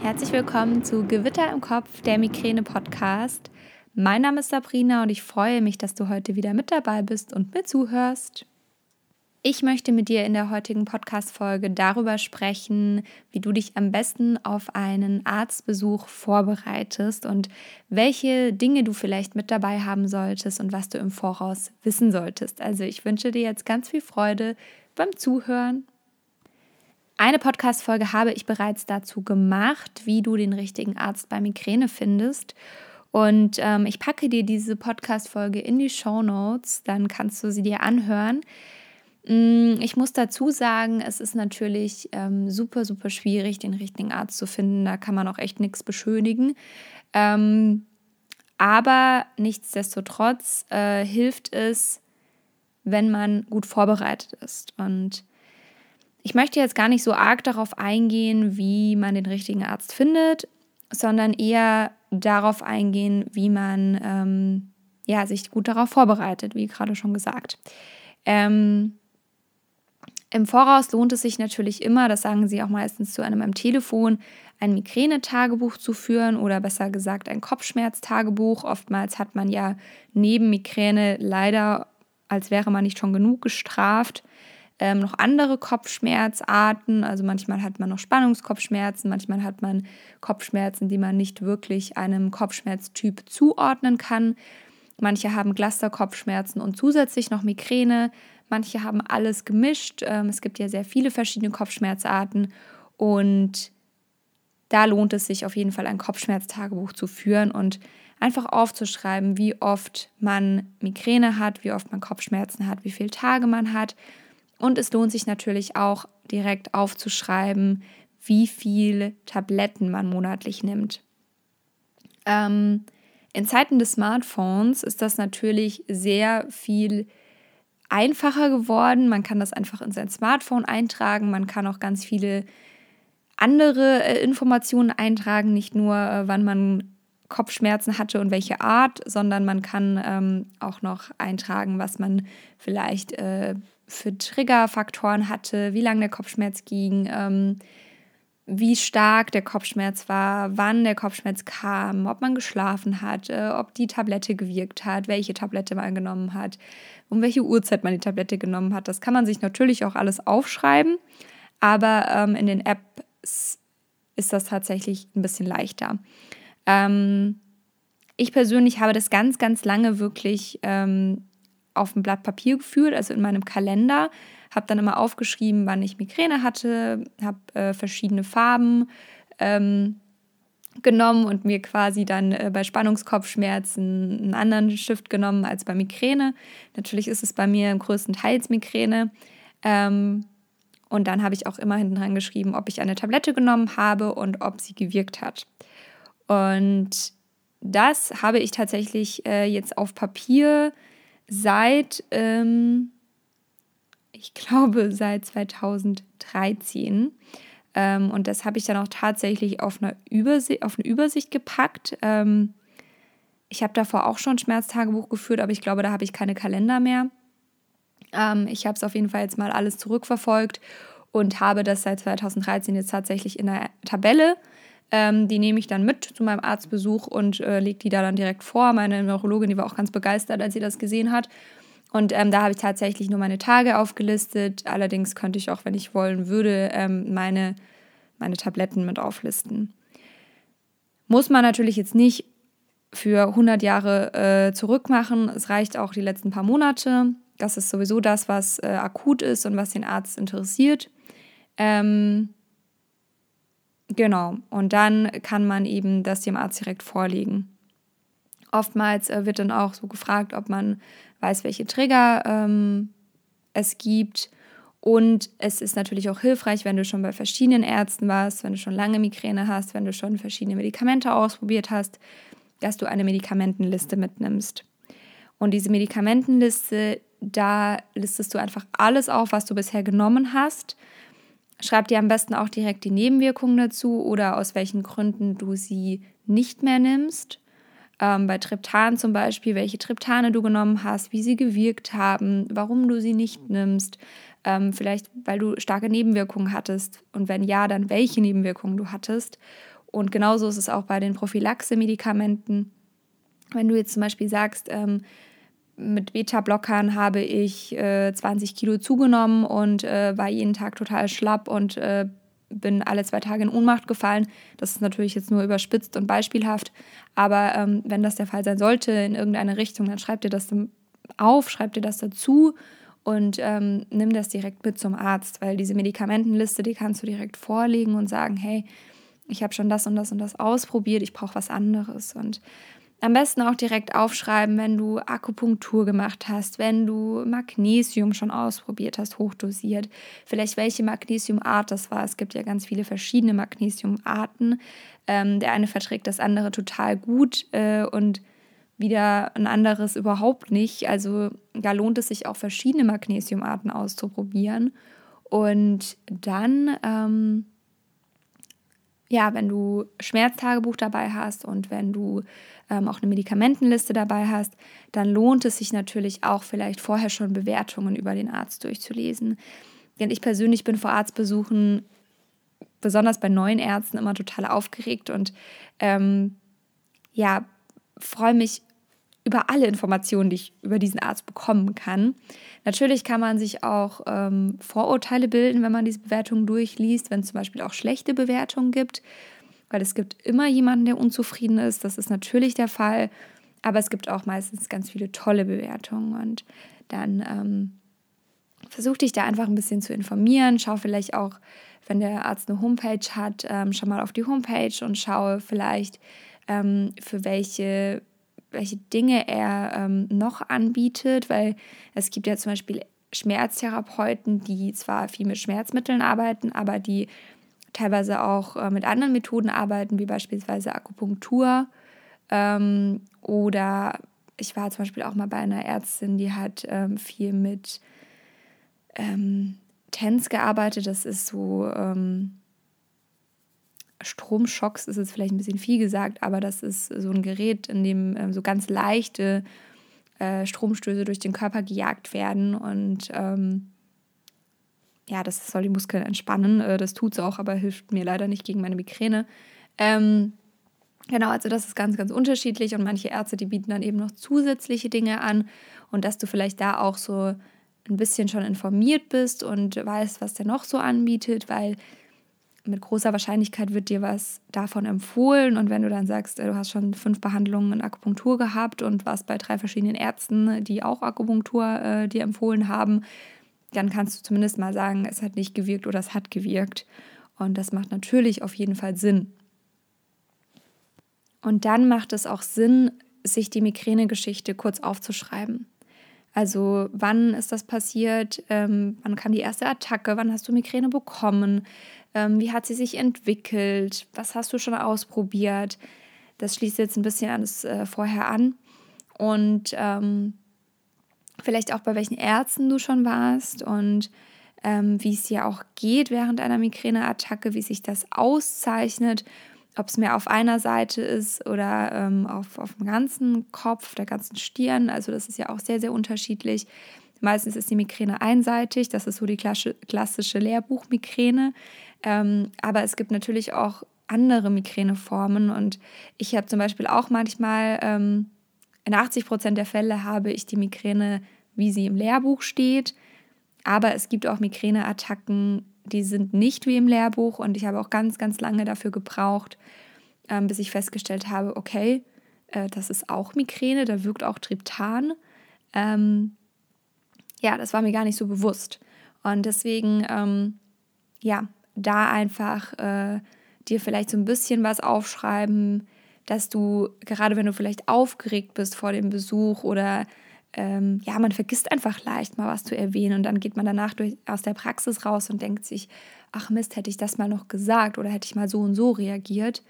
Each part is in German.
Herzlich willkommen zu Gewitter im Kopf, der Migräne-Podcast. Mein Name ist Sabrina und ich freue mich, dass du heute wieder mit dabei bist und mir zuhörst. Ich möchte mit dir in der heutigen Podcast-Folge darüber sprechen, wie du dich am besten auf einen Arztbesuch vorbereitest und welche Dinge du vielleicht mit dabei haben solltest und was du im Voraus wissen solltest. Also ich wünsche dir jetzt ganz viel Freude beim Zuhören. Eine Podcast-Folge habe ich bereits dazu gemacht, wie du den richtigen Arzt bei Migräne findest. Und ähm, ich packe dir diese Podcast-Folge in die Show Notes, dann kannst du sie dir anhören. Mm, ich muss dazu sagen, es ist natürlich ähm, super, super schwierig, den richtigen Arzt zu finden. Da kann man auch echt nichts beschönigen. Ähm, aber nichtsdestotrotz äh, hilft es, wenn man gut vorbereitet ist. Und ich möchte jetzt gar nicht so arg darauf eingehen, wie man den richtigen Arzt findet, sondern eher darauf eingehen, wie man ähm, ja, sich gut darauf vorbereitet, wie gerade schon gesagt. Ähm, im Voraus lohnt es sich natürlich immer, das sagen sie auch meistens zu einem am Telefon, ein Migränetagebuch zu führen oder besser gesagt ein Kopfschmerztagebuch. Oftmals hat man ja neben Migräne leider, als wäre man nicht schon genug gestraft, ähm, noch andere Kopfschmerzarten. Also manchmal hat man noch Spannungskopfschmerzen, manchmal hat man Kopfschmerzen, die man nicht wirklich einem Kopfschmerztyp zuordnen kann. Manche haben Clusterkopfschmerzen und zusätzlich noch Migräne. Manche haben alles gemischt. Ähm, es gibt ja sehr viele verschiedene Kopfschmerzarten und da lohnt es sich auf jeden Fall ein Kopfschmerztagebuch zu führen und einfach aufzuschreiben, wie oft man Migräne hat, wie oft man Kopfschmerzen hat, wie viele Tage man hat. Und es lohnt sich natürlich auch direkt aufzuschreiben, wie viele Tabletten man monatlich nimmt. Ähm, in Zeiten des Smartphones ist das natürlich sehr viel einfacher geworden. Man kann das einfach in sein Smartphone eintragen. Man kann auch ganz viele andere äh, Informationen eintragen, nicht nur äh, wann man Kopfschmerzen hatte und welche Art, sondern man kann ähm, auch noch eintragen, was man vielleicht äh, für Triggerfaktoren hatte, wie lange der Kopfschmerz ging, ähm, wie stark der Kopfschmerz war, wann der Kopfschmerz kam, ob man geschlafen hat, äh, ob die Tablette gewirkt hat, welche Tablette man genommen hat, um welche Uhrzeit man die Tablette genommen hat. Das kann man sich natürlich auch alles aufschreiben, aber ähm, in den Apps ist das tatsächlich ein bisschen leichter. Ähm, ich persönlich habe das ganz, ganz lange wirklich ähm, auf ein Blatt Papier geführt, also in meinem Kalender habe dann immer aufgeschrieben, wann ich Migräne hatte, habe äh, verschiedene Farben ähm, genommen und mir quasi dann äh, bei Spannungskopfschmerzen einen anderen Stift genommen als bei Migräne. Natürlich ist es bei mir größtenteils Migräne. Ähm, und dann habe ich auch immer hinten dran geschrieben, ob ich eine Tablette genommen habe und ob sie gewirkt hat. Und das habe ich tatsächlich äh, jetzt auf Papier seit ähm, ich glaube, seit 2013. Ähm, und das habe ich dann auch tatsächlich auf, einer Übersicht, auf eine Übersicht gepackt. Ähm, ich habe davor auch schon Schmerztagebuch geführt, aber ich glaube, da habe ich keine Kalender mehr. Ähm, ich habe es auf jeden Fall jetzt mal alles zurückverfolgt und habe das seit 2013 jetzt tatsächlich in einer Tabelle. Ähm, die nehme ich dann mit zu meinem Arztbesuch und äh, lege die da dann direkt vor. Meine Neurologin, die war auch ganz begeistert, als sie das gesehen hat. Und ähm, da habe ich tatsächlich nur meine Tage aufgelistet. Allerdings könnte ich auch, wenn ich wollen würde, ähm, meine, meine Tabletten mit auflisten. Muss man natürlich jetzt nicht für 100 Jahre äh, zurückmachen. Es reicht auch die letzten paar Monate. Das ist sowieso das, was äh, akut ist und was den Arzt interessiert. Ähm, genau. Und dann kann man eben das dem Arzt direkt vorlegen. Oftmals äh, wird dann auch so gefragt, ob man weiß, welche Trigger ähm, es gibt. Und es ist natürlich auch hilfreich, wenn du schon bei verschiedenen Ärzten warst, wenn du schon lange Migräne hast, wenn du schon verschiedene Medikamente ausprobiert hast, dass du eine Medikamentenliste mitnimmst. Und diese Medikamentenliste, da listest du einfach alles auf, was du bisher genommen hast. Schreib dir am besten auch direkt die Nebenwirkungen dazu oder aus welchen Gründen du sie nicht mehr nimmst ähm, bei Triptan zum Beispiel, welche Triptane du genommen hast, wie sie gewirkt haben, warum du sie nicht nimmst, ähm, vielleicht weil du starke Nebenwirkungen hattest und wenn ja, dann welche Nebenwirkungen du hattest Und genauso ist es auch bei den Prophylaxe-Medikamenten. Wenn du jetzt zum Beispiel sagst, ähm, mit Beta-Blockern habe ich äh, 20 Kilo zugenommen und äh, war jeden Tag total schlapp und äh, bin alle zwei Tage in Ohnmacht gefallen. Das ist natürlich jetzt nur überspitzt und beispielhaft. Aber ähm, wenn das der Fall sein sollte in irgendeine Richtung, dann schreib dir das auf, schreib dir das dazu und ähm, nimm das direkt mit zum Arzt, weil diese Medikamentenliste, die kannst du direkt vorlegen und sagen, hey, ich habe schon das und das und das ausprobiert, ich brauche was anderes. Und am besten auch direkt aufschreiben, wenn du Akupunktur gemacht hast, wenn du Magnesium schon ausprobiert hast, hochdosiert. Vielleicht welche Magnesiumart das war. Es gibt ja ganz viele verschiedene Magnesiumarten. Ähm, der eine verträgt das andere total gut äh, und wieder ein anderes überhaupt nicht. Also da lohnt es sich auch verschiedene Magnesiumarten auszuprobieren. Und dann ähm, ja, wenn du Schmerztagebuch dabei hast und wenn du ähm, auch eine Medikamentenliste dabei hast, dann lohnt es sich natürlich auch vielleicht vorher schon Bewertungen über den Arzt durchzulesen. Denn ich persönlich bin vor Arztbesuchen, besonders bei neuen Ärzten, immer total aufgeregt und ähm, ja, freue mich über alle Informationen, die ich über diesen Arzt bekommen kann. Natürlich kann man sich auch ähm, Vorurteile bilden, wenn man diese Bewertungen durchliest, wenn es zum Beispiel auch schlechte Bewertungen gibt, weil es gibt immer jemanden, der unzufrieden ist. Das ist natürlich der Fall, aber es gibt auch meistens ganz viele tolle Bewertungen und dann ähm, versuch dich da einfach ein bisschen zu informieren. Schau vielleicht auch, wenn der Arzt eine Homepage hat, ähm, schau mal auf die Homepage und schaue vielleicht, ähm, für welche welche Dinge er ähm, noch anbietet, weil es gibt ja zum Beispiel Schmerztherapeuten, die zwar viel mit Schmerzmitteln arbeiten, aber die teilweise auch äh, mit anderen Methoden arbeiten, wie beispielsweise Akupunktur. Ähm, oder ich war zum Beispiel auch mal bei einer Ärztin, die hat ähm, viel mit ähm, TENS gearbeitet. Das ist so ähm, Stromschocks ist jetzt vielleicht ein bisschen viel gesagt, aber das ist so ein Gerät, in dem ähm, so ganz leichte äh, Stromstöße durch den Körper gejagt werden und ähm, ja, das soll die Muskeln entspannen. Äh, das tut es auch, aber hilft mir leider nicht gegen meine Migräne. Ähm, genau, also das ist ganz, ganz unterschiedlich und manche Ärzte, die bieten dann eben noch zusätzliche Dinge an und dass du vielleicht da auch so ein bisschen schon informiert bist und weißt, was der noch so anbietet, weil mit großer Wahrscheinlichkeit wird dir was davon empfohlen. Und wenn du dann sagst, äh, du hast schon fünf Behandlungen in Akupunktur gehabt und warst bei drei verschiedenen Ärzten, die auch Akupunktur äh, dir empfohlen haben, dann kannst du zumindest mal sagen, es hat nicht gewirkt oder es hat gewirkt. Und das macht natürlich auf jeden Fall Sinn. Und dann macht es auch Sinn, sich die Migräne-Geschichte kurz aufzuschreiben. Also wann ist das passiert? Ähm, wann kam die erste Attacke? Wann hast du Migräne bekommen? Ähm, wie hat sie sich entwickelt? Was hast du schon ausprobiert? Das schließt jetzt ein bisschen an das äh, vorher an. Und ähm, vielleicht auch bei welchen Ärzten du schon warst und ähm, wie es dir auch geht während einer Migräneattacke, wie sich das auszeichnet, ob es mehr auf einer Seite ist oder ähm, auf, auf dem ganzen Kopf, der ganzen Stirn. Also das ist ja auch sehr, sehr unterschiedlich. Meistens ist die Migräne einseitig, das ist so die klassische Lehrbuchmigräne. Ähm, aber es gibt natürlich auch andere Migräneformen und ich habe zum Beispiel auch manchmal, ähm, in 80 Prozent der Fälle habe ich die Migräne, wie sie im Lehrbuch steht. Aber es gibt auch Migräneattacken, die sind nicht wie im Lehrbuch und ich habe auch ganz, ganz lange dafür gebraucht, ähm, bis ich festgestellt habe, okay, äh, das ist auch Migräne, da wirkt auch Triptan. Ähm, ja, das war mir gar nicht so bewusst. Und deswegen, ähm, ja, da einfach äh, dir vielleicht so ein bisschen was aufschreiben, dass du, gerade wenn du vielleicht aufgeregt bist vor dem Besuch oder ähm, ja, man vergisst einfach leicht mal was zu erwähnen und dann geht man danach durch, aus der Praxis raus und denkt sich, ach Mist, hätte ich das mal noch gesagt oder hätte ich mal so und so reagiert.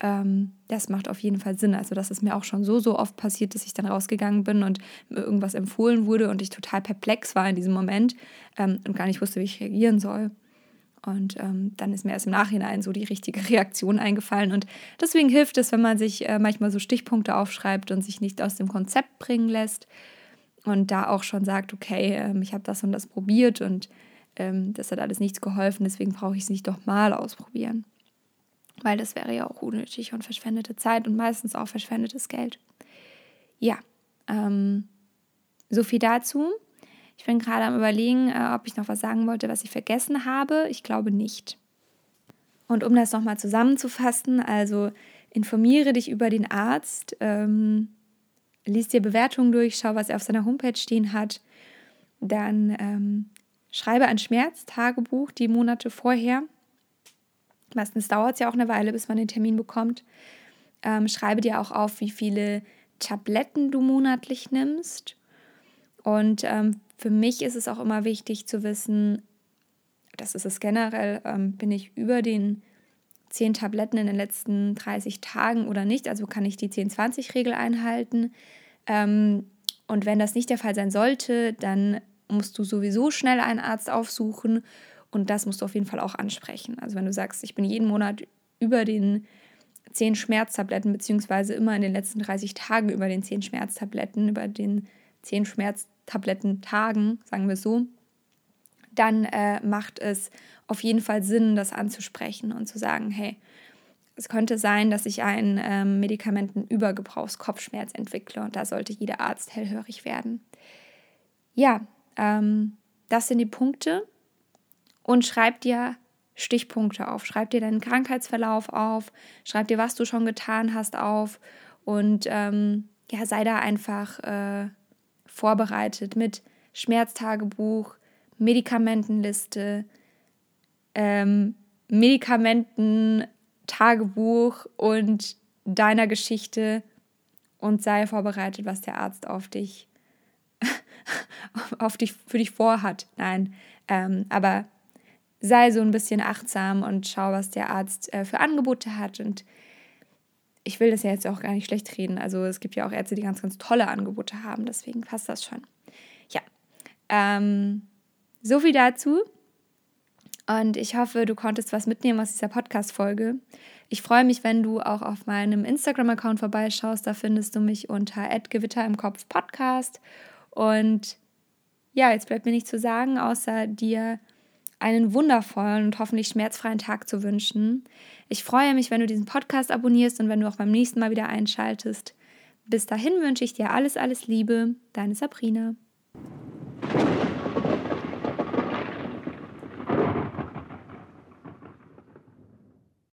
Ähm, das macht auf jeden Fall Sinn. Also das ist mir auch schon so, so oft passiert, dass ich dann rausgegangen bin und mir irgendwas empfohlen wurde und ich total perplex war in diesem Moment ähm, und gar nicht wusste, wie ich reagieren soll. Und ähm, dann ist mir erst im Nachhinein so die richtige Reaktion eingefallen. Und deswegen hilft es, wenn man sich äh, manchmal so Stichpunkte aufschreibt und sich nicht aus dem Konzept bringen lässt. Und da auch schon sagt, okay, ähm, ich habe das und das probiert und ähm, das hat alles nichts geholfen, deswegen brauche ich es nicht doch mal ausprobieren. weil das wäre ja auch unnötig und verschwendete Zeit und meistens auch verschwendetes Geld. Ja, ähm, so viel dazu. Ich bin gerade am Überlegen, äh, ob ich noch was sagen wollte, was ich vergessen habe. Ich glaube nicht. Und um das nochmal zusammenzufassen, also informiere dich über den Arzt, ähm, lies dir Bewertungen durch, schau, was er auf seiner Homepage stehen hat. Dann ähm, schreibe ein Schmerztagebuch die Monate vorher. Meistens dauert es ja auch eine Weile, bis man den Termin bekommt. Ähm, schreibe dir auch auf, wie viele Tabletten du monatlich nimmst. Und ähm, für mich ist es auch immer wichtig zu wissen, das ist es generell, ähm, bin ich über den 10 Tabletten in den letzten 30 Tagen oder nicht. Also kann ich die 10-20-Regel einhalten. Ähm, und wenn das nicht der Fall sein sollte, dann musst du sowieso schnell einen Arzt aufsuchen und das musst du auf jeden Fall auch ansprechen. Also wenn du sagst, ich bin jeden Monat über den 10 Schmerztabletten, beziehungsweise immer in den letzten 30 Tagen über den 10 Schmerztabletten, über den 10 Schmerztabletten-Tagen, sagen wir so, dann äh, macht es auf jeden Fall Sinn, das anzusprechen und zu sagen, hey, es könnte sein, dass ich einen ähm, Medikamentenübergebrauchskopfschmerz entwickle und da sollte jeder Arzt hellhörig werden. Ja, ähm, das sind die Punkte und schreib dir Stichpunkte auf. Schreib dir deinen Krankheitsverlauf auf, schreib dir, was du schon getan hast, auf und ähm, ja, sei da einfach äh, vorbereitet mit Schmerztagebuch, Medikamentenliste, ähm, Medikamententagebuch und deiner Geschichte und sei vorbereitet, was der Arzt auf dich, auf dich für dich vorhat. Nein, ähm, aber sei so ein bisschen achtsam und schau, was der Arzt äh, für Angebote hat. Und ich will das ja jetzt auch gar nicht schlecht reden. Also es gibt ja auch Ärzte, die ganz, ganz tolle Angebote haben. Deswegen passt das schon. Ja, ähm, so viel dazu. Und ich hoffe, du konntest was mitnehmen aus dieser Podcast-Folge. Ich freue mich, wenn du auch auf meinem Instagram-Account vorbeischaust. Da findest du mich unter Gewitter im Kopf Podcast. Und ja, jetzt bleibt mir nichts zu sagen, außer dir einen wundervollen und hoffentlich schmerzfreien Tag zu wünschen. Ich freue mich, wenn du diesen Podcast abonnierst und wenn du auch beim nächsten Mal wieder einschaltest. Bis dahin wünsche ich dir alles, alles Liebe. Deine Sabrina.